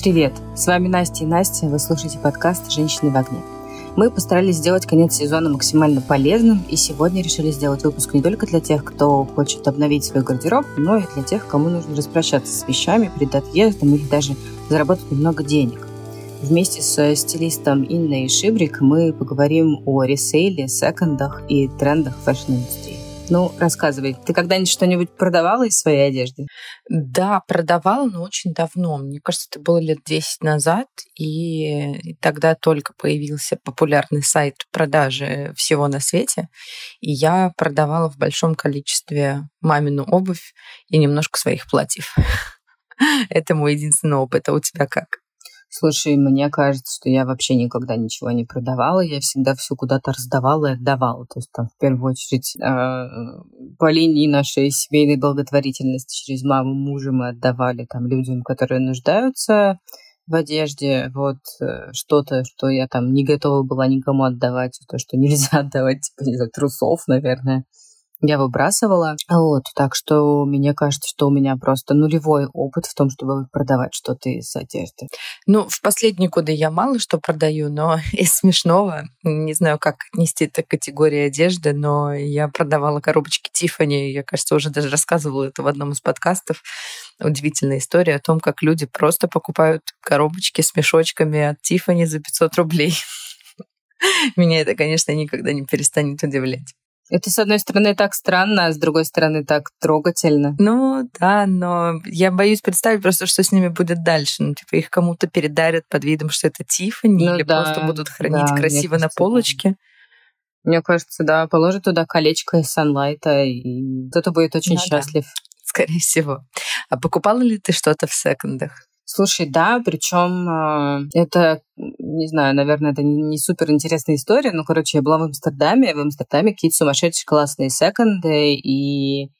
Привет, с вами Настя и Настя, вы слушаете подкаст «Женщины в огне». Мы постарались сделать конец сезона максимально полезным, и сегодня решили сделать выпуск не только для тех, кто хочет обновить свой гардероб, но и для тех, кому нужно распрощаться с вещами перед отъездом или даже заработать немного денег. Вместе с стилистом Инной Шибрик мы поговорим о ресейле, секондах и трендах фэшн-индустрии. Ну, рассказывай, ты когда-нибудь что-нибудь продавала из своей одежды? Да, продавала, но очень давно. Мне кажется, это было лет 10 назад, и тогда только появился популярный сайт продажи всего на свете, и я продавала в большом количестве мамину обувь и немножко своих платьев. Это мой единственный опыт. А у тебя как? Слушай, мне кажется, что я вообще никогда ничего не продавала. Я всегда все куда-то раздавала и отдавала. То есть там в первую очередь э, по линии нашей семейной благотворительности через маму, мужа мы отдавали там людям, которые нуждаются в одежде, вот э, что-то, что я там не готова была никому отдавать, то, что нельзя отдавать, типа, не знаю, трусов, наверное я выбрасывала. Вот, так что мне кажется, что у меня просто нулевой опыт в том, чтобы продавать что-то из одежды. Ну, в последние годы я мало что продаю, но из смешного, не знаю, как отнести это к категории одежды, но я продавала коробочки Тифани. Я, кажется, уже даже рассказывала это в одном из подкастов. Удивительная история о том, как люди просто покупают коробочки с мешочками от Тифани за 500 рублей. Меня это, конечно, никогда не перестанет удивлять. Это, с одной стороны, так странно, а с другой стороны, так трогательно. Ну, да, но я боюсь представить просто, что с ними будет дальше. Ну, типа, их кому-то передарят под видом, что это Тиффани, ну, или да, просто будут хранить да, красиво на полочке. Мне кажется, да, положат туда колечко из санлайта, и кто-то будет очень ну, счастлив. Да. Скорее всего. А покупала ли ты что-то в секондах? Слушай, да, причем э, это, не знаю, наверное, это не, супер интересная история, но, короче, я была в Амстердаме, в Амстердаме какие-то сумасшедшие классные секонды, и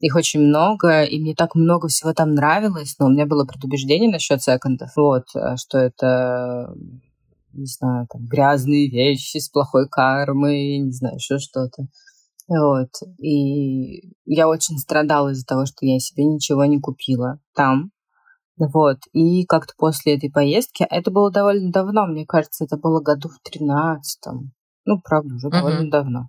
их очень много, и мне так много всего там нравилось, но у меня было предубеждение насчет секондов, вот, э, что это не знаю, там, грязные вещи с плохой кармой, не знаю, еще что-то. Вот. И я очень страдала из-за того, что я себе ничего не купила там. Вот. И как-то после этой поездки, это было довольно давно, мне кажется, это было году в тринадцатом. Ну, правда, уже uh-huh. довольно давно.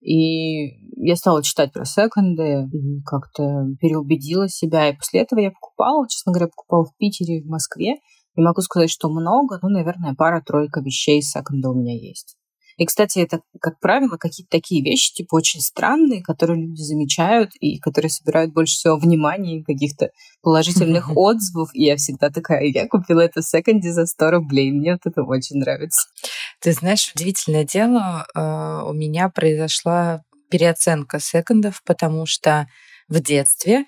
И я стала читать про секонды и как-то переубедила себя. И после этого я покупала, честно говоря, покупала в Питере, в Москве. Не могу сказать, что много, но, наверное, пара-тройка вещей секонда у меня есть. И, кстати, это, как правило, какие-то такие вещи, типа, очень странные, которые люди замечают и которые собирают больше всего внимания и каких-то положительных отзывов. И я всегда такая, я купила это в секонде за 100 рублей. Мне вот это очень нравится. Ты знаешь, удивительное дело, а, у меня произошла переоценка секондов, потому что в детстве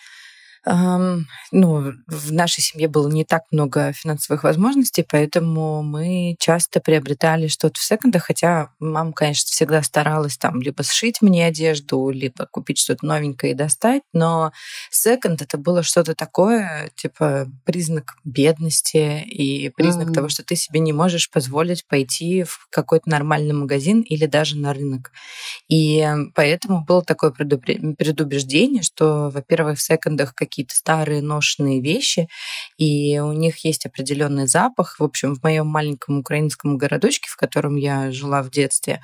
ну, в нашей семье было не так много финансовых возможностей, поэтому мы часто приобретали что-то в секондах, хотя мама, конечно, всегда старалась там либо сшить мне одежду, либо купить что-то новенькое и достать, но секонд это было что-то такое, типа признак бедности и признак mm-hmm. того, что ты себе не можешь позволить пойти в какой-то нормальный магазин или даже на рынок. И поэтому было такое предубеждение, что, во-первых, в секондах какие-то старые ношенные вещи, и у них есть определенный запах. В общем, в моем маленьком украинском городочке, в котором я жила в детстве,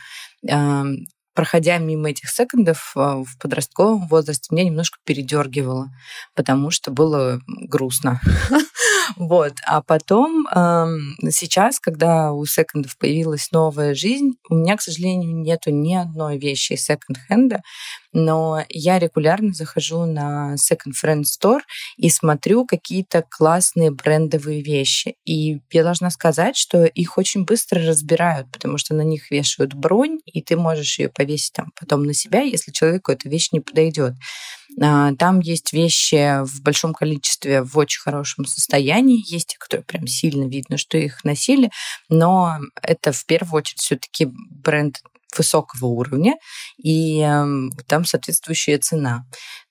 проходя мимо этих секондов а, в подростковом возрасте, меня немножко передергивало, потому что было грустно. Вот. А потом, сейчас, когда у секондов появилась новая жизнь, у меня, к сожалению, нету ни одной вещи из секонд-хенда, но я регулярно захожу на Second Friend Store и смотрю какие-то классные брендовые вещи. И я должна сказать, что их очень быстро разбирают, потому что на них вешают бронь, и ты можешь ее повесить там потом на себя, если человеку эта вещь не подойдет. А, там есть вещи в большом количестве в очень хорошем состоянии, есть те, которые прям сильно видно, что их носили, но это в первую очередь все-таки бренд высокого уровня, и э, там соответствующая цена.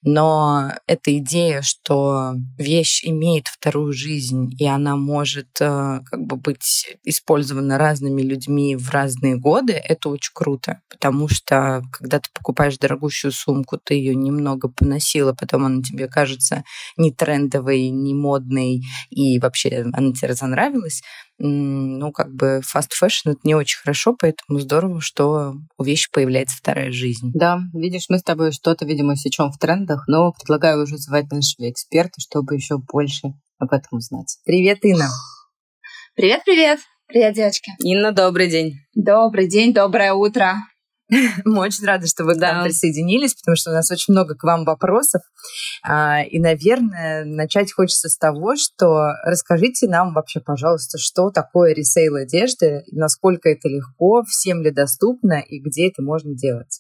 Но эта идея, что вещь имеет вторую жизнь, и она может э, как бы быть использована разными людьми в разные годы, это очень круто. Потому что, когда ты покупаешь дорогущую сумку, ты ее немного поносила, потом она тебе кажется не трендовой, не модной, и вообще она тебе разонравилась, ну, как бы fast fashion это не очень хорошо, поэтому здорово, что у вещи появляется вторая жизнь. Да, видишь, мы с тобой что-то, видимо, сечем в трендах, но предлагаю уже звать нашего эксперта, чтобы еще больше об этом узнать. Привет, Инна. Привет-привет. Привет, девочки. Инна, добрый день. Добрый день, доброе утро. Мы очень рады, что вы к нам присоединились, потому что у нас очень много к вам вопросов. А, и, наверное, начать хочется с того, что расскажите нам вообще, пожалуйста, что такое ресейл одежды, насколько это легко, всем ли доступно и где это можно делать.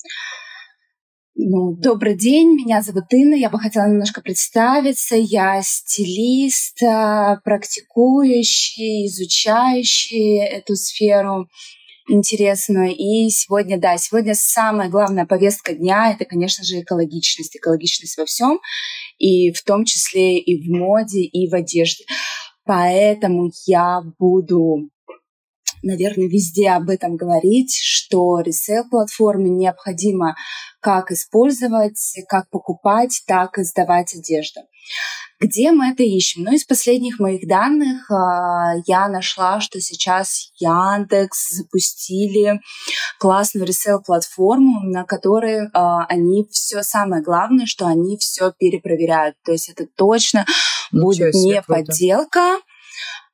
Ну, добрый день, меня зовут Инна, я бы хотела немножко представиться. Я стилист, а, практикующий, изучающий эту сферу интересную. И сегодня, да, сегодня самая главная повестка дня — это, конечно же, экологичность. Экологичность во всем, и в том числе и в моде, и в одежде. Поэтому я буду наверное, везде об этом говорить, что ресейл-платформы необходимо как использовать, как покупать, так и сдавать одежду. Где мы это ищем? Ну, из последних моих данных э, я нашла, что сейчас Яндекс запустили классную ресейл-платформу, на которой э, они все самое главное, что они все перепроверяют. То есть это точно Ничего будет не круто. подделка,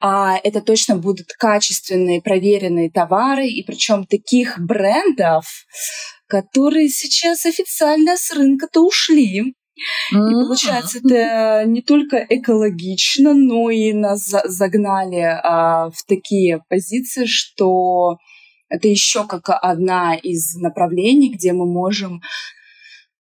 а это точно будут качественные, проверенные товары, и причем таких брендов, которые сейчас официально с рынка-то ушли. И получается, это не только экологично, но и нас загнали а, в такие позиции, что это еще как одна из направлений, где мы можем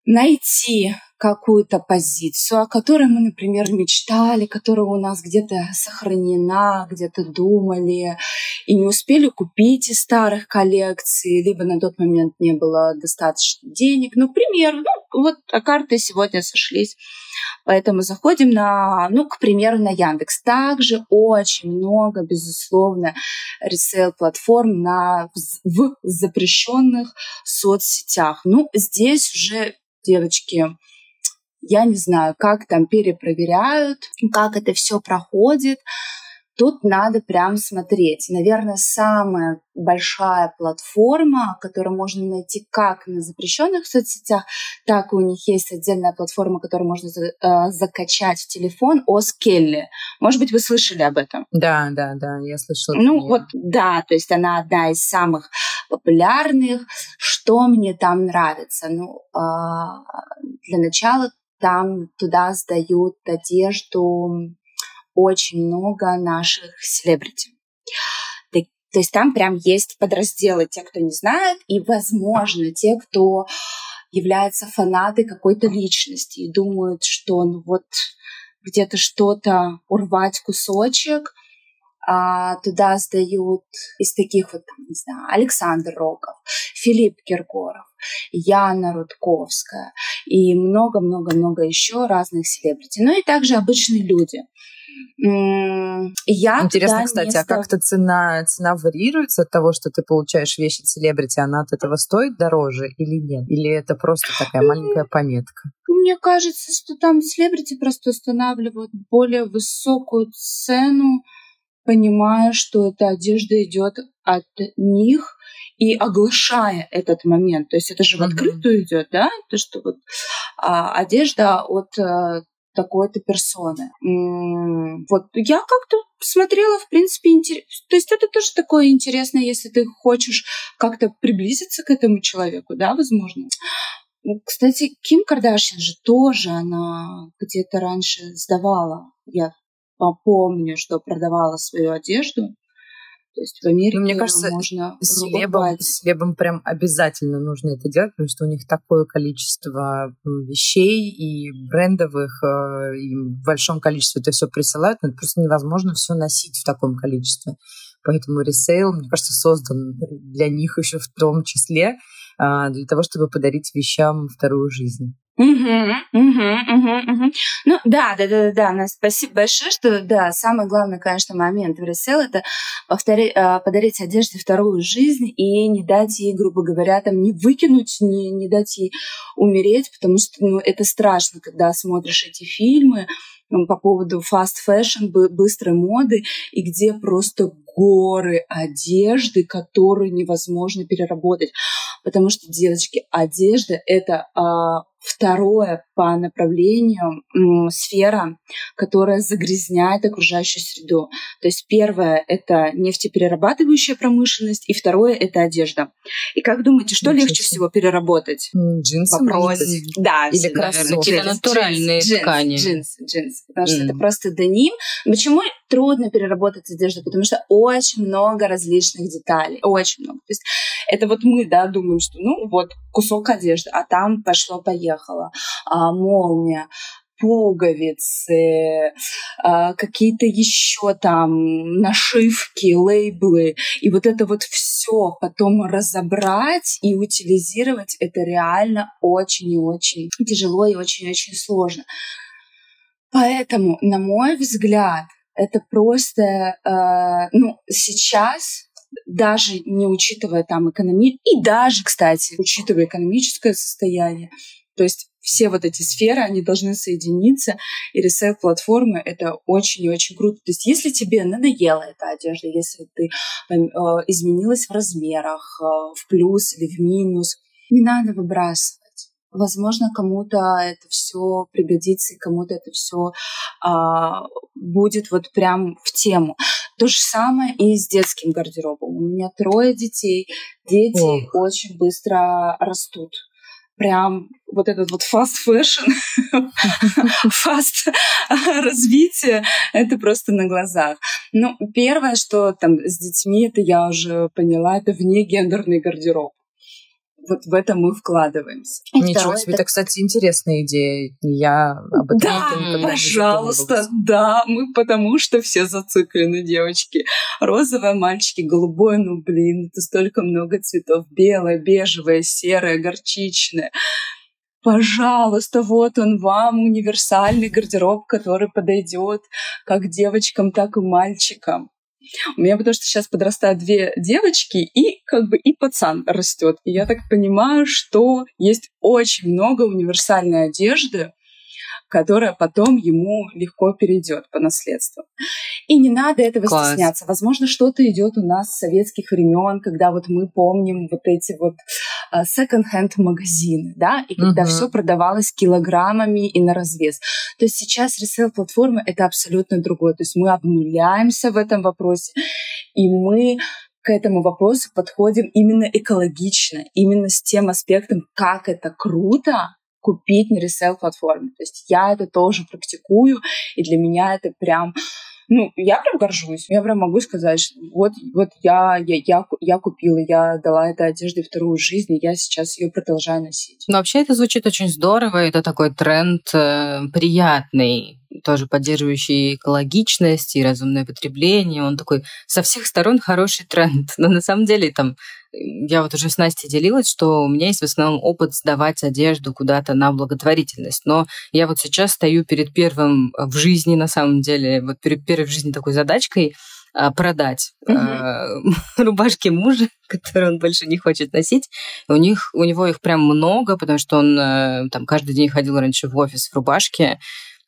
найти какую-то позицию, о которой мы, например, мечтали, которая у нас где-то сохранена, где-то думали, и не успели купить из старых коллекций, либо на тот момент не было достаточно денег. Ну, пример, ну, вот а карты сегодня сошлись. Поэтому заходим на, ну, к примеру, на Яндекс. Также очень много, безусловно, ресейл-платформ на, в запрещенных соцсетях. Ну, здесь уже девочки, я не знаю, как там перепроверяют, как это все проходит. Тут надо прям смотреть. Наверное, самая большая платформа, которую можно найти как на запрещенных соцсетях, так и у них есть отдельная платформа, которую можно э, закачать в телефон, Оскелли. Может быть, вы слышали об этом? Да, да, да, я слышала. Ну вот, да, то есть она одна из самых популярных. Что мне там нравится? Ну, э, для начала там туда сдают одежду очень много наших селебрити. То есть там прям есть подразделы, те, кто не знает, и, возможно, те, кто являются фанаты какой-то личности и думают, что ну вот где-то что-то урвать кусочек, а, туда сдают из таких вот, там, не знаю, Александр Роков, Филипп Киркоров, Яна Рудковская и много-много-много еще разных селебрити. Ну и также обычные люди. Я Интересно, кстати, место... а как-то цена, цена варьируется от того, что ты получаешь вещи селебрити, она от этого стоит дороже или нет? Или это просто такая маленькая пометка? Мне кажется, что там селебрити просто устанавливают более высокую цену, понимая, что эта одежда идет от них и оглашая этот момент. То есть это же в открытую идет, да? То, что вот а, одежда от а, такой-то персоны. М-м, вот я как-то смотрела, в принципе, интересно. То есть это тоже такое интересное, если ты хочешь как-то приблизиться к этому человеку, да, возможно. Ну, кстати, Ким Кардашьян же тоже, она где-то раньше сдавала. Я помню, что продавала свою одежду. То есть в Америке ну, мне кажется, можно с Лебом, с Лебом прям обязательно нужно это делать, потому что у них такое количество вещей и брендовых, э, и в большом количестве это все присылают, но это просто невозможно все носить в таком количестве. Поэтому ресейл, мне кажется, создан для них еще в том числе, а, для того, чтобы подарить вещам вторую жизнь. Угу, угу, угу, угу. Ну да, да, да, да, да. Спасибо большое, что да, самый главный, конечно, момент в ресел это повторить, а, подарить одежде вторую жизнь и не дать ей, грубо говоря, там не выкинуть, не, не дать ей умереть, потому что ну, это страшно, когда смотришь эти фильмы по поводу fast fashion, быстрой моды, и где просто горы одежды, которые невозможно переработать. Потому что, девочки, одежда — это а, Второе по направлению сфера, которая загрязняет окружающую среду. То есть первое — это нефтеперерабатывающая промышленность, и второе — это одежда. И как думаете, что Ничего легче всего переработать? Джинсы, Вопрос. Да, Или кроссовки. Какие-то натуральные джинс, ткани. Джинсы, джинсы. Потому что mm. это просто деним. Почему трудно переработать одежду? Потому что очень много различных деталей. Очень много. То есть это вот мы, да, думаем, что ну вот кусок одежды, а там пошло-поехало а, молния, пуговицы, а, какие-то еще там нашивки, лейблы. И вот это вот все потом разобрать и утилизировать, это реально очень и очень тяжело и очень-очень сложно. Поэтому, на мой взгляд, это просто, э, ну, сейчас даже не учитывая там экономию, и даже, кстати, учитывая экономическое состояние, то есть все вот эти сферы, они должны соединиться, и ресейл-платформы — это очень и очень круто. То есть если тебе надоела эта одежда, если ты э, изменилась в размерах, э, в плюс или в минус, не надо выбрасывать. Возможно, кому-то это все пригодится, и кому-то это все а, будет вот прям в тему. То же самое и с детским гардеробом. У меня трое детей. Дети Ох. очень быстро растут прям вот этот вот fast fashion, fast развитие, это просто на глазах. Ну, первое, что там с детьми, это я уже поняла, это вне гендерный гардероб вот в это мы вкладываемся. И Ничего себе, это... это, кстати, интересная идея. Я об этом Да, пожалуйста, да, мы потому что все зациклены, девочки. Розовое, мальчики, голубое, ну, блин, это столько много цветов. Белое, бежевое, серое, горчичное. Пожалуйста, вот он вам, универсальный гардероб, который подойдет как девочкам, так и мальчикам. У меня потому что сейчас подрастают две девочки, и как бы и пацан растет. И я так понимаю, что есть очень много универсальной одежды, которая потом ему легко перейдет по наследству. И не надо этого Класс. стесняться. Возможно, что-то идет у нас с советских времен, когда вот мы помним вот эти вот а, second-hand магазины, да, и когда uh-huh. все продавалось килограммами и на развес. То есть сейчас ресейл-платформы — это абсолютно другое. То есть мы обнуляемся в этом вопросе, и мы к этому вопросу подходим именно экологично, именно с тем аспектом, как это круто, купить на ресейл-платформе. То есть я это тоже практикую, и для меня это прям ну, я прям горжусь. Я прям могу сказать, что вот, вот я, я, я, я купила, я дала этой одежде вторую жизнь, и я сейчас ее продолжаю носить. Ну, вообще это звучит очень здорово, это такой тренд э, приятный, тоже поддерживающий экологичность и разумное потребление. Он такой со всех сторон хороший тренд. Но на самом деле там я вот уже с Настей делилась, что у меня есть в основном опыт сдавать одежду куда-то на благотворительность. Но я вот сейчас стою перед первым в жизни, на самом деле, вот перед первой в жизни такой задачкой а, продать угу. рубашки мужа, которые он больше не хочет носить. У них, у него их прям много, потому что он э, там каждый день ходил раньше в офис в рубашке,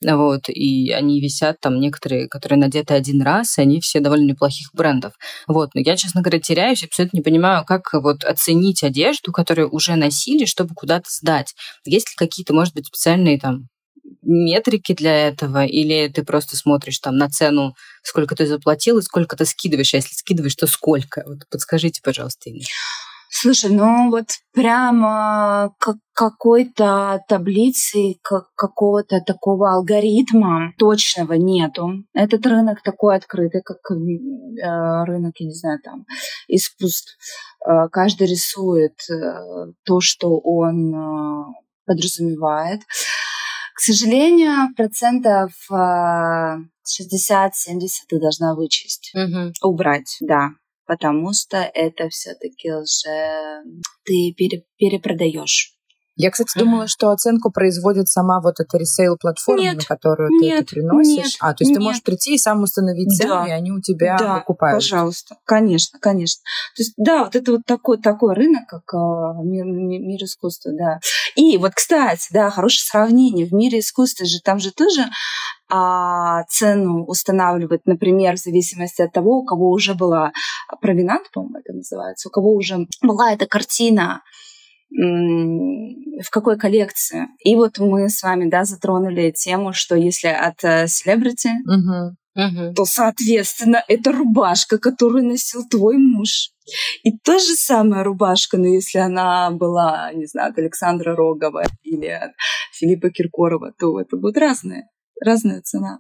вот, и они висят там некоторые, которые надеты один раз, и они все довольно неплохих брендов. Вот, но я, честно говоря, теряюсь, абсолютно не понимаю, как вот оценить одежду, которую уже носили, чтобы куда-то сдать. Есть ли какие-то, может быть, специальные там метрики для этого, или ты просто смотришь там на цену, сколько ты заплатил и сколько ты скидываешь, а если скидываешь, то сколько? Вот подскажите, пожалуйста, Инна. Слушай, ну вот прямо как какой-то таблицы, как какого-то такого алгоритма точного нету. Этот рынок такой открытый, как э, рынок, я не знаю, там, искусств. Э, каждый рисует э, то, что он э, подразумевает. К сожалению, процентов 60-70 ты должна вычесть, угу. убрать, да потому что это все-таки уже ты пере, перепродаешь. Я, кстати, думала, что оценку производит сама вот эта ресейл-платформа, на которую нет, ты это приносишь. Нет, а, то есть нет. ты можешь прийти и сам установить цену, да. и они у тебя да, покупают. пожалуйста. Конечно, конечно. То есть, да, вот это вот такой, такой рынок, как э, мир, мир искусства, да. И вот, кстати, да, хорошее сравнение. В мире искусства же там же тоже а, цену устанавливать, например, в зависимости от того, у кого уже была провинант, по-моему, это называется, у кого уже была эта картина в какой коллекции. И вот мы с вами, да, затронули тему, что если от селебрити, uh-huh. Uh-huh. то, соответственно, это рубашка, которую носил твой муж. И та же самая рубашка, но если она была, не знаю, от Александра Рогова или от Филиппа Киркорова, то это будет разная, разная цена.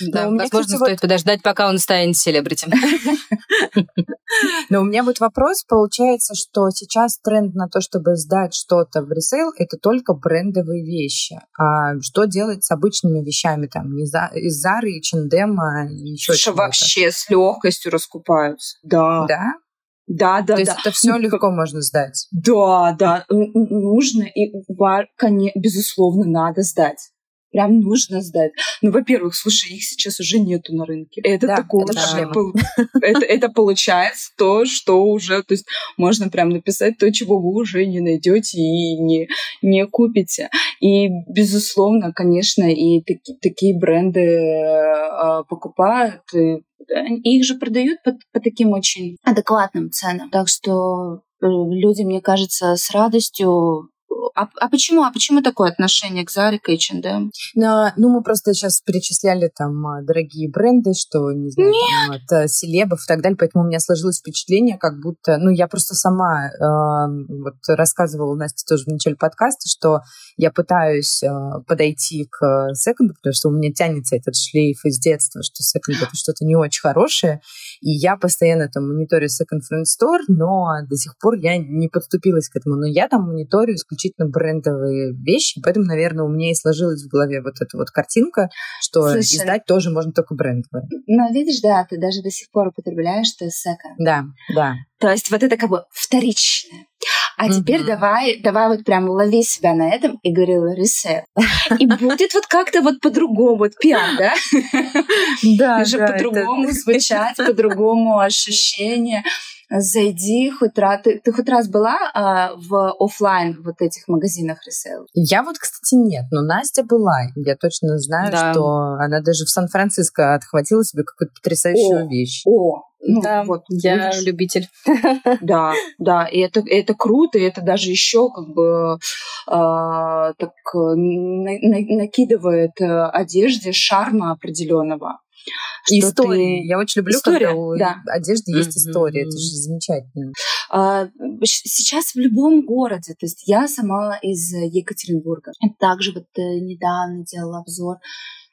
Да, Но возможно, кстати, стоит вот... подождать, пока он станет селебрити. Но у меня вот вопрос, получается, что сейчас тренд на то, чтобы сдать что-то в ресейл, это только брендовые вещи. А что делать с обычными вещами, там, из Зары, H&M и еще что вообще с легкостью раскупаются. Да. Да? Да, да, То да. есть это все ну, легко можно сдать. Да, да, нужно и безусловно надо сдать прям нужно сдать. Ну, во-первых, слушай, их сейчас уже нету на рынке. Это да, такое это, это, это получается то, что уже, то есть можно прям написать то, чего вы уже не найдете и не, не купите. И, безусловно, конечно, и таки, такие бренды э, покупают, и их же продают по, по таким очень адекватным ценам. Так что э, люди, мне кажется, с радостью а, а почему? А почему такое отношение к Заре, к H&M? Ну, ну, мы просто сейчас перечисляли там а, дорогие бренды, что, не знаю, там, от э, селебов и так далее, поэтому у меня сложилось впечатление, как будто, ну, я просто сама э, вот рассказывала Насте тоже в начале подкаста, что я пытаюсь э, подойти к секонду, потому что у меня тянется этот шлейф из детства, что секонд это что-то не очень хорошее, и я постоянно там мониторю секонд френд стор, но до сих пор я не подступилась к этому, но я там мониторю исключительно брендовые вещи, поэтому, наверное, у меня и сложилась в голове вот эта вот картинка, что Слушай, издать тоже можно только брендовые. Ну, видишь, да, ты даже до сих пор употребляешь, секонд. Да, да. То есть вот это как бы вторичное. А mm-hmm. теперь давай, давай вот прям лови себя на этом и говори ресет. И будет вот как-то вот по-другому, вот пиар, да? Да, Уже по-другому звучать, по-другому ощущение зайди хоть раз. Ты, ты хоть раз была а, в офлайн вот этих магазинах ресейл? Я вот, кстати, нет, но Настя была. Я точно знаю, да. что она даже в Сан-Франциско отхватила себе какую-то потрясающую о, вещь. О, ну, да, вот, я видишь? любитель. Да, да, и это, это круто, и это даже еще как бы так на, на, накидывает э, одежде шарма определенного. Истории. Ты... Я очень люблю, история, когда у да. одежды есть mm-hmm. история. Это же замечательно. А, сейчас в любом городе, то есть я сама из Екатеринбурга. Также вот э, недавно делала обзор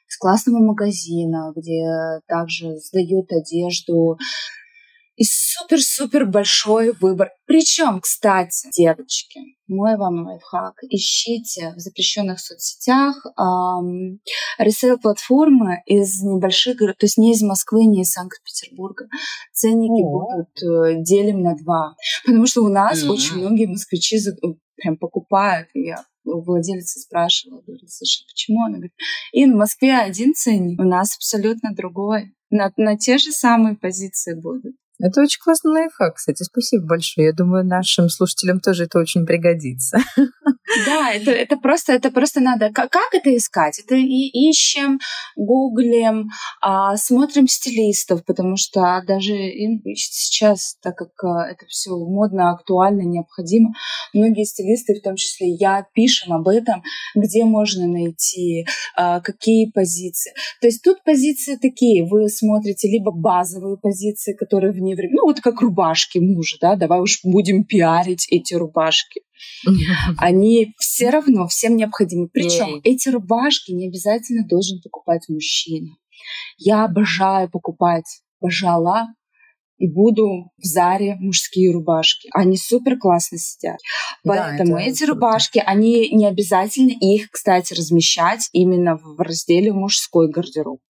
с классного магазина, где также сдают одежду и супер-супер большой выбор. Причем, кстати, девочки, мой вам лайфхак, ищите в запрещенных соцсетях эм, ресейл-платформы из небольших городов, то есть не из Москвы, не из Санкт-Петербурга. Ценники О. будут э, делим на два. Потому что у нас mm-hmm. очень многие москвичи прям покупают. Я у владельца спрашивала, говорю, слушай, почему? Она говорит, и в Москве один ценник, у нас абсолютно другой. На, на те же самые позиции будут. Это очень классный лайфхак, кстати, спасибо большое. Я думаю, нашим слушателям тоже это очень пригодится. Да, это, это просто, это просто надо. Как, как это искать? Это и ищем, гуглим, а, смотрим стилистов, потому что даже сейчас, так как а, это все модно, актуально, необходимо, многие стилисты, в том числе я, пишем об этом, где можно найти, а, какие позиции. То есть тут позиции такие, вы смотрите либо базовые позиции, которые вне времени, ну вот как рубашки мужа, да, давай уж будем пиарить эти рубашки. Они все равно всем необходимы. Причем эти рубашки не обязательно должен покупать мужчина. Я обожаю покупать, пожала и буду в Заре мужские рубашки. Они супер классно сидят. Поэтому да, эти круто. рубашки, они не обязательно их, кстати, размещать именно в разделе мужской гардероб.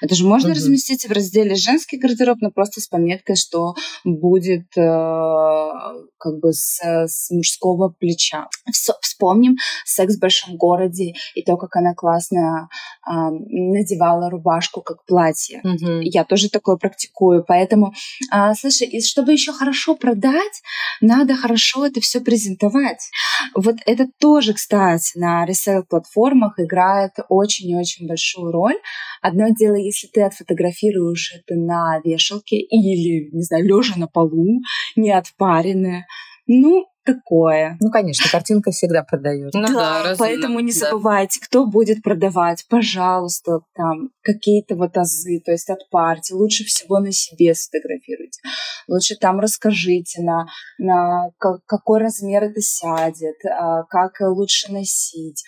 Это же можно mm-hmm. разместить в разделе женский гардероб, но просто с пометкой, что будет э, как бы с, с мужского плеча. Все, вспомним секс в большом городе и то, как она классно э, надевала рубашку как платье. Mm-hmm. Я тоже такое практикую, поэтому, э, слушай, и чтобы еще хорошо продать, надо хорошо это все презентовать. Вот это тоже, кстати, на ресейл платформах играет очень-очень большую роль. Одно дело, если ты отфотографируешь это на вешалке или, не знаю, лежа на полу, не отпаренное, ну, такое. Ну, конечно, картинка всегда продает. Ну, да, да поэтому не забывайте, да. кто будет продавать, пожалуйста, там какие-то вот азы, то есть отпарьте, лучше всего на себе сфотографируйте, лучше там расскажите, на, на какой размер это сядет, а, как лучше носить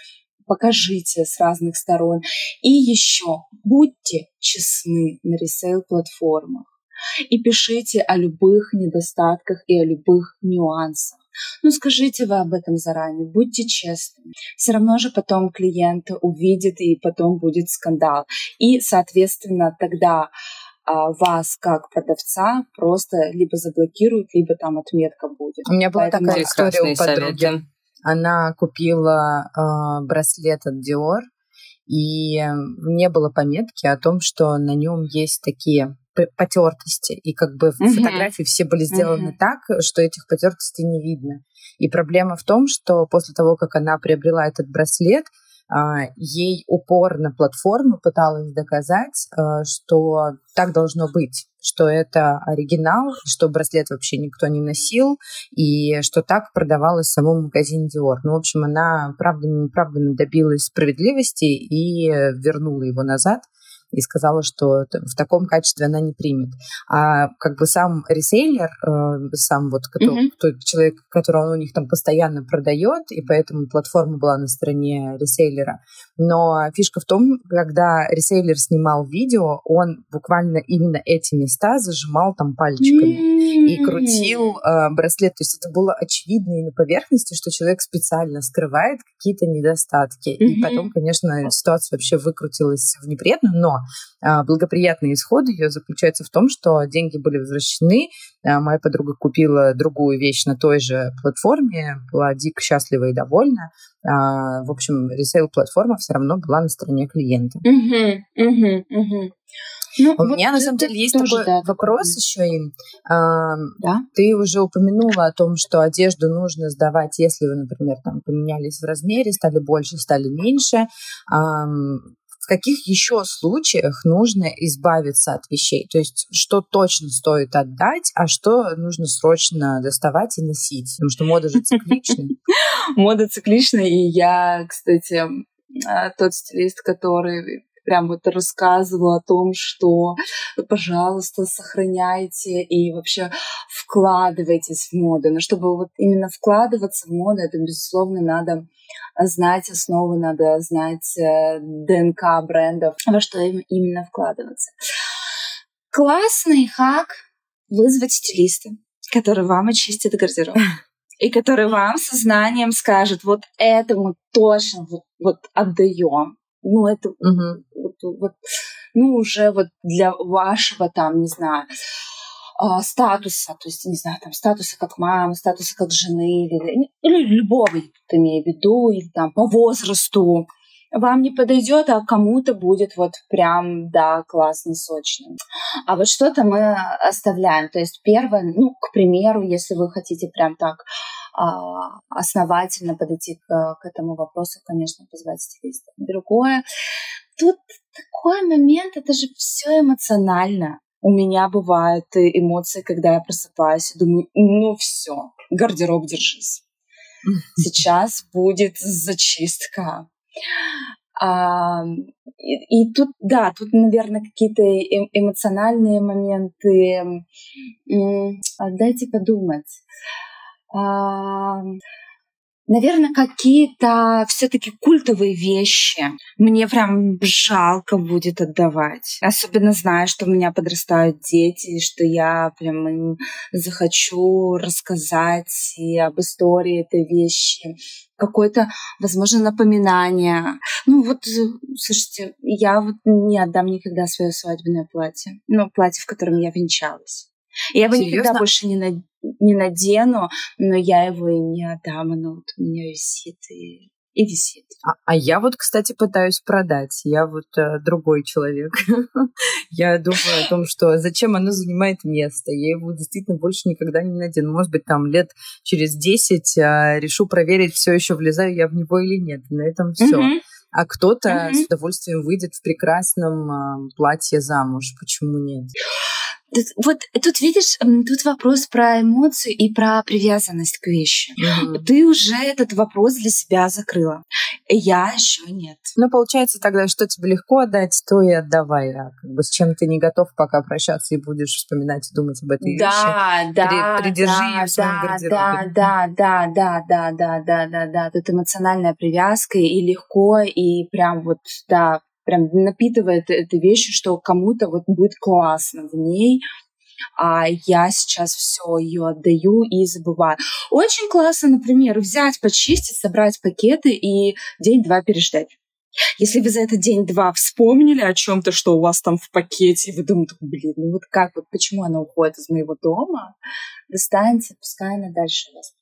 покажите с разных сторон. И еще будьте честны на ресейл-платформах и пишите о любых недостатках и о любых нюансах. Ну, скажите вы об этом заранее, будьте честными. Все равно же потом клиент увидит, и потом будет скандал. И, соответственно, тогда а, вас как продавца просто либо заблокируют, либо там отметка будет. У меня была Поэтому такая история у подруги. Советы она купила э, браслет от Dior, и не было пометки о том, что на нем есть такие потертости, и как бы uh-huh. фотографии все были сделаны uh-huh. так, что этих потертостей не видно. И проблема в том, что после того, как она приобрела этот браслет, а, ей упорно платформа пыталась доказать, а, что так должно быть, что это оригинал, что браслет вообще никто не носил, и что так продавалось в самом магазине Dior. Ну, в общем, она правдами-неправдами добилась справедливости и вернула его назад и сказала, что в таком качестве она не примет. А как бы сам ресейлер, э, сам вот который, mm-hmm. тот человек, которого у них там постоянно продает, и поэтому платформа была на стороне ресейлера. Но фишка в том, когда ресейлер снимал видео, он буквально именно эти места зажимал там пальчиками mm-hmm. и крутил э, браслет. То есть это было очевидно и на поверхности, что человек специально скрывает какие-то недостатки. Mm-hmm. И потом, конечно, ситуация вообще выкрутилась в неприятную, но а, благоприятный исход ее заключается в том, что деньги были возвращены, а, моя подруга купила другую вещь на той же платформе, была дико счастлива и довольна. А, в общем, ресейл-платформа все равно была на стороне клиента. Угу, угу, угу. Ну, У вот меня на самом деле есть такой да, вопрос еще. Им. А, да? Ты уже упомянула о том, что одежду нужно сдавать, если вы, например, там поменялись в размере, стали больше, стали меньше. А, в каких еще случаях нужно избавиться от вещей? То есть, что точно стоит отдать, а что нужно срочно доставать и носить? Потому что мода же циклична. Мода циклична, и я, кстати, а, тот стилист, который прям вот рассказывала о том, что, пожалуйста, сохраняйте и вообще вкладывайтесь в моду. Но чтобы вот именно вкладываться в моду, это, безусловно, надо знать основы, надо знать э, ДНК брендов, во что им именно вкладываться. Классный хак — вызвать стилиста, который вам очистит гардероб и который вам сознанием скажет, вот это мы точно вот, вот отдаем. Ну, это угу. вот, вот, ну, уже вот для вашего там, не знаю, а, статуса, то есть, не знаю, там, статуса как мамы, статуса как жены, или, или любого, имею в виду, или там по возрасту, вам не подойдет, а кому-то будет вот прям, да, классно, сочно. А вот что-то мы оставляем. То есть первое, ну, к примеру, если вы хотите прям так основательно подойти к, к этому вопросу, конечно, позвать стилиста. Другое, тут такой момент, это же все эмоционально. У меня бывают эмоции, когда я просыпаюсь и думаю, ну все, гардероб держись. Сейчас будет зачистка. А, и, и тут, да, тут, наверное, какие-то эм, эмоциональные моменты. А, дайте подумать. Наверное, какие-то все-таки культовые вещи мне прям жалко будет отдавать. Особенно зная, что у меня подрастают дети, что я прям им захочу рассказать и об истории этой вещи какое-то, возможно, напоминание. Ну вот, слушайте, я вот не отдам никогда свое свадебное платье. Ну, платье, в котором я венчалась. Я его Серьезно? никогда больше не, на, не надену, но я его и не отдам. Оно вот у меня висит и и висит. А, а я вот, кстати, пытаюсь продать. Я вот э, другой человек. я думаю о том, что зачем оно занимает место. Я его действительно больше никогда не надену. Может быть, там лет через 10 э, решу проверить, все еще влезаю я в него или нет. На этом все. А кто-то с удовольствием выйдет в прекрасном э, платье замуж. Почему нет? Вот тут видишь, тут вопрос про эмоцию и про привязанность к вещи. Mm-hmm. Ты уже этот вопрос для себя закрыла. Я еще нет. Ну, получается тогда, что тебе легко отдать, то и отдавай. А как бы с чем ты не готов пока прощаться и будешь вспоминать и думать об этой да, вещи. Да, При, придержи да, ее в своем да, гардеробе. Да, да, да, да, да, да, да, да. Тут эмоциональная привязка и легко, и прям вот, да, прям напитывает этой вещью, что кому-то вот будет классно в ней, а я сейчас все ее отдаю и забываю. Очень классно, например, взять, почистить, собрать пакеты и день-два переждать. Если вы за этот день-два вспомнили о чем-то, что у вас там в пакете, и вы думаете, блин, ну вот как, вот почему она уходит из моего дома, достаньте, пускай она дальше вас.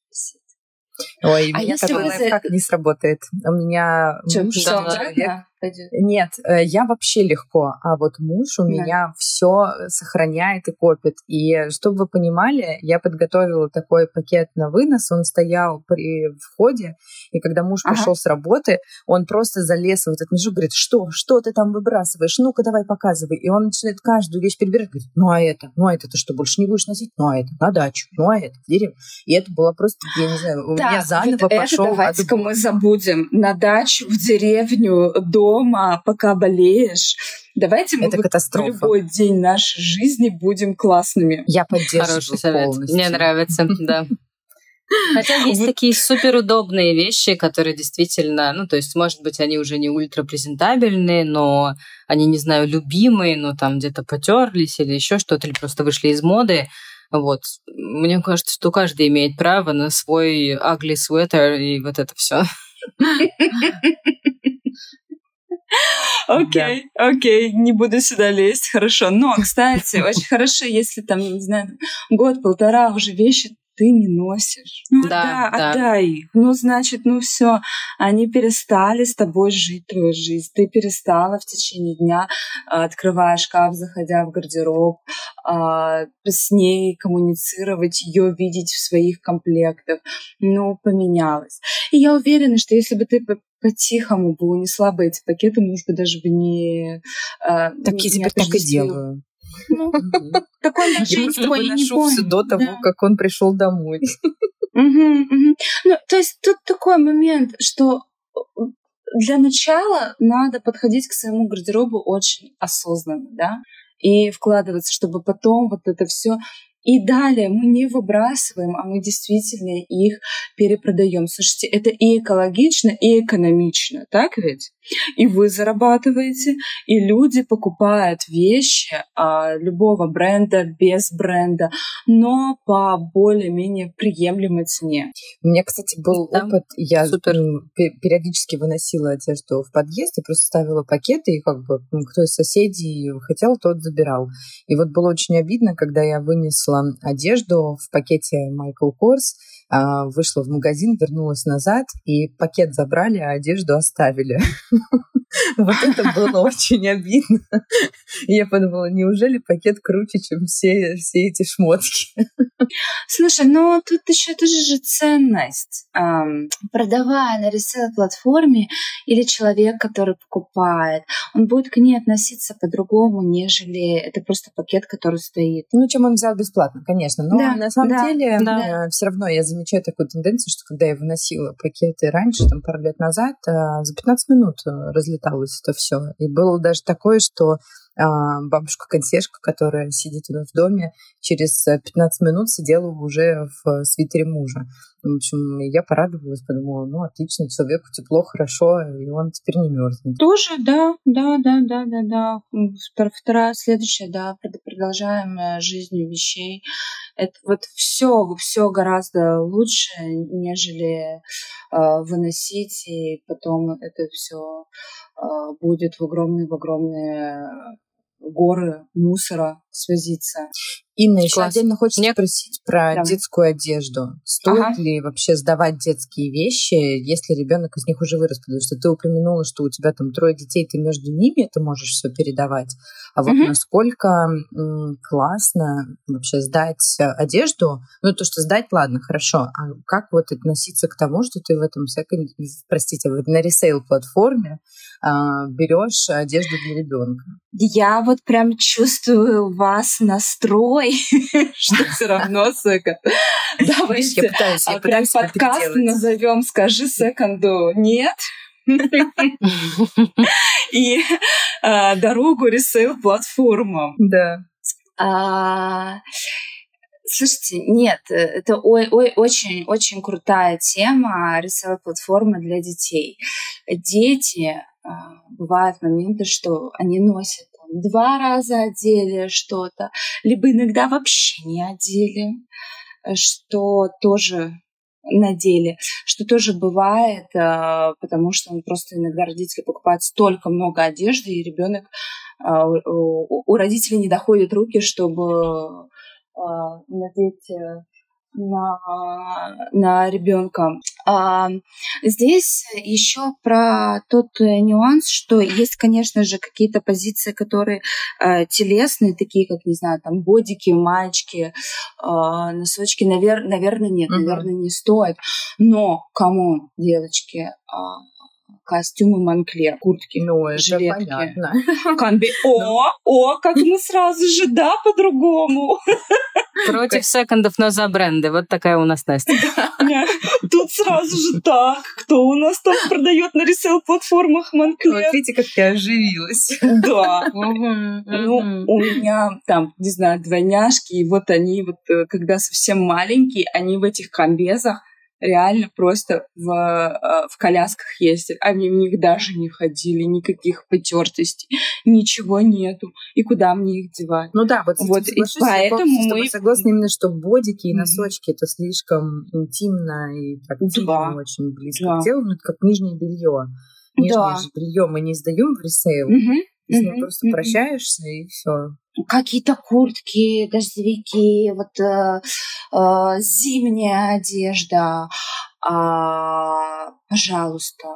Ой, а если такой лайфхак за... не сработает. У меня Что, муж человек, Нет, э, я вообще легко, а вот муж у да. меня все сохраняет и копит. И чтобы вы понимали, я подготовила такой пакет на вынос, он стоял при входе, и когда муж ага. пришел с работы, он просто залез в этот мешок, говорит, что, что ты там выбрасываешь, ну-ка давай показывай. И он начинает каждую вещь перебирать, говорит, ну а это, ну а это ты что, больше не будешь носить? Ну а это, на дачу, ну а это, в дерево. И это было просто, я не знаю, у меня заново вот пошел... Это давайте-ка мы забудем. На дачу, в деревню, до дома, пока болеешь. Давайте мы это вот катастрофа. любой день нашей жизни будем классными. Я поддерживаю Хороший совет. полностью. Мне нравится, да. Хотя есть такие суперудобные вещи, которые действительно, ну, то есть, может быть, они уже не ультрапрезентабельные, но они, не знаю, любимые, но там где-то потерлись или еще что-то, или просто вышли из моды. Вот. Мне кажется, что каждый имеет право на свой ugly sweater и вот это все. Окей, окей, не буду сюда лезть, хорошо. Но, кстати, очень хорошо, если там, не знаю, год-полтора уже вещи ты не носишь. Ну да, да, да. отдай их. Ну, значит, ну все, они перестали с тобой жить твою жизнь. Ты перестала в течение дня, а, открывая шкаф, заходя в гардероб, а, с ней коммуницировать, ее видеть в своих комплектах. Ну, поменялось. И я уверена, что если бы ты по-тихому бы унесла бы эти пакеты, может быть, даже бы не... Э, так не, я теперь так и делаю. Ну, такой начать твой не все до того, как он пришел домой. Ну, то есть тут такой момент, что э, для начала надо подходить к своему гардеробу очень осознанно, да, и вкладываться, чтобы потом вот это все и далее мы не выбрасываем, а мы действительно их перепродаем. Слушайте, это и экологично, и экономично, так ведь? И вы зарабатываете, и люди покупают вещи а, любого бренда, без бренда, но по более-менее приемлемой цене. У меня, кстати, был да, опыт, я супер. периодически выносила одежду в подъезд и просто ставила пакеты, и как бы ну, кто из соседей хотел, тот забирал. И вот было очень обидно, когда я вынесла одежду в пакете Michael Kors, вышла в магазин, вернулась назад, и пакет забрали, а одежду оставили. Вот это было очень обидно. Я подумала, неужели пакет круче, чем все, все эти шмотки? Слушай, ну тут еще тоже же ценность. Продавая на ресейл-платформе или человек, который покупает, он будет к ней относиться по-другому, нежели это просто пакет, который стоит. Ну, чем он взял бесплатно, конечно. Но да, на самом да, деле да. все равно я замечаю такую тенденцию, что когда я выносила пакеты раньше, там пару лет назад, а, за 15 минут э, разлеталось это все. И было даже такое, что а, бабушка-консьержка, которая сидит у нас в доме, через 15 минут сидела уже в свитере мужа. В общем, я порадовалась, подумала, ну, отлично, человеку тепло, хорошо, и он теперь не мерзнет. Тоже, да, да, да, да, да, да. Вторая, следующая, да, продолжаем э, жизнью вещей. Это вот все, все гораздо лучше, нежели э, выносить, и потом это все э, будет в огромные, в огромные горы мусора свозиться. Инна, еще отдельно хочется Мне... спросить про да. детскую одежду. Стоит ага. ли вообще сдавать детские вещи, если ребенок из них уже вырос? Потому что ты упомянула, что у тебя там трое детей, ты между ними это можешь все передавать. А вот угу. насколько м, классно вообще сдать одежду? Ну, то, что сдать, ладно, хорошо. А как вот относиться к тому, что ты в этом секонд, простите, на ресейл платформе а, берешь одежду для ребенка? Я вот прям чувствую ваш настрой, что все равно секонд. Давайте я пытаюсь, я а прям подкаст назовем «Скажи секонду нет». И а, дорогу ресейл платформам. Да. А, слушайте, нет, это очень-очень крутая тема ресейл платформы для детей. Дети бывают моменты, что они носят два раза одели что-то, либо иногда вообще не одели, э, что тоже надели, что тоже бывает, а, потому что он просто иногда родители покупают столько много одежды, и ребенок а, у родителей не доходят руки, чтобы надеть э, на, на ребенка. А, здесь еще про тот нюанс, что есть, конечно же, какие-то позиции, которые а, телесные, такие как, не знаю, там бодики, маечки, а, носочки, навер- наверное, нет, угу. наверное, не стоит. Но, кому, девочки, а, костюмы Монклер, куртки, ну, это жилетки. понятно. Канби. О, о, как мы сразу же, да, по-другому. Против секондов, но за бренды. Вот такая у нас Настя. Тут сразу же так. Кто у нас там продает на ресейл-платформах Монклер? Вот видите, как я оживилась. Да. Ну, у меня там, не знаю, двойняшки, и вот они вот, э, когда совсем маленькие, они в этих комбезах реально просто в, э, в колясках ездят. Они в них даже не ходили, никаких потертостей, ничего нету. И куда мне их девать? Ну да, вот, вот и поэтому мы... согласны именно, что бодики и носочки mm-hmm. это слишком интимно и тактильно очень близко да. к телу, ну это как нижнее белье. Нижнее да. же белье мы не сдаем в ресейл, mm-hmm. С ним просто прощаешься и все. Какие-то куртки, дождевики, вот э, э, зимняя одежда. А, пожалуйста,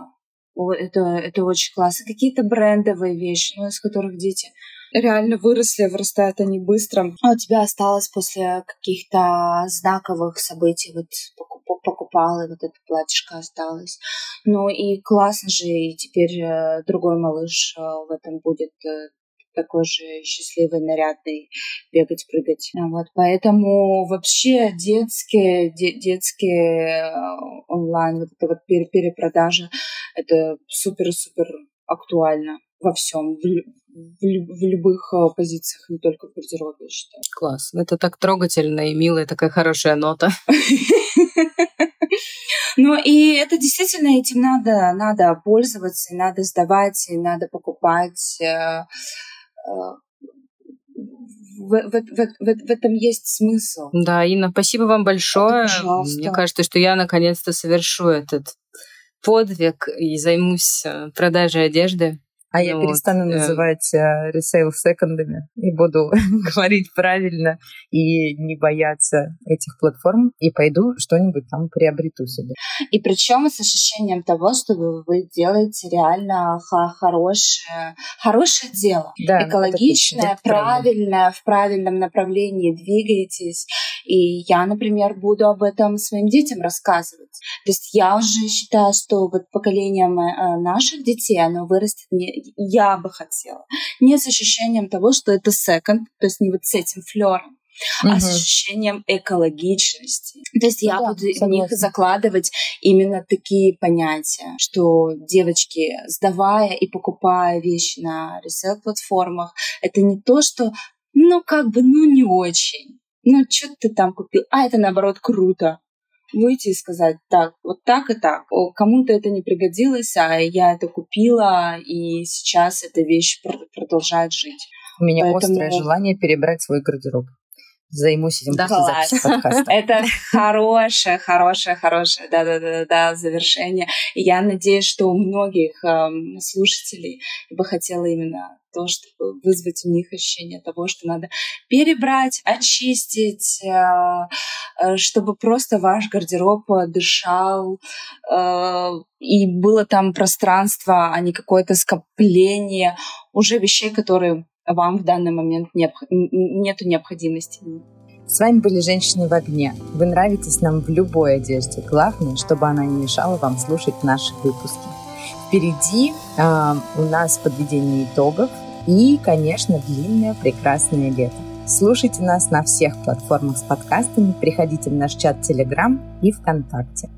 это, это очень классно. Какие-то брендовые вещи, ну, из которых дети реально выросли, вырастают они быстро. А у тебя осталось после каких-то знаковых событий, вот покупала, и вот эта платьишко осталось. Ну и классно же, и теперь э, другой малыш э, в этом будет э, такой же счастливый, нарядный, бегать, прыгать. Вот, поэтому вообще детские, де, детские онлайн, вот это вот перепродажа, это супер-супер актуально во всем, в, в, в любых позициях, не только в гардеробе, я считаю. Класс. Это так трогательно и милая, такая хорошая нота. Ну и это действительно этим надо, надо пользоваться, надо сдавать, и надо покупать. В, в, в, в, в этом есть смысл. Да, Инна, спасибо вам большое. Пожалуйста. Мне кажется, что я наконец-то совершу этот подвиг и займусь э, продажей одежды. А я вот, перестану да. называть э, ресейл секондами и буду говорить правильно и не бояться этих платформ и пойду что-нибудь там приобрету себе. И причем с ощущением того, что вы делаете реально хорошее, хорошее дело, да, экологичное, правильное, в правильном направлении двигаетесь. И я, например, буду об этом своим детям рассказывать. То есть я уже считаю, что вот поколение э, наших детей, оно вырастет не я бы хотела. Не с ощущением того, что это секонд, то есть не вот с этим флером, угу. а с ощущением экологичности. То есть я да, буду согласна. в них закладывать именно такие понятия, что девочки, сдавая и покупая вещи на ресел-платформах, это не то, что ну как бы, ну не очень. Ну, что ты там купил? А, это наоборот круто выйти и сказать, так, вот так и так. Кому-то это не пригодилось, а я это купила, и сейчас эта вещь продолжает жить. У меня Поэтому... острое желание перебрать свой гардероб займусь этим да, класс. Это хорошее, хорошее, хорошее, да-да-да, да, завершение. Я надеюсь, что у многих эм, слушателей бы хотела именно то, чтобы вызвать у них ощущение того, что надо перебрать, очистить, э, э, чтобы просто ваш гардероб дышал, э, и было там пространство, а не какое-то скопление уже вещей, которые вам в данный момент необх... нет необходимости. С вами были «Женщины в огне». Вы нравитесь нам в любой одежде. Главное, чтобы она не мешала вам слушать наши выпуски. Впереди э, у нас подведение итогов и, конечно, длинное прекрасное лето. Слушайте нас на всех платформах с подкастами, приходите в наш чат Telegram и ВКонтакте.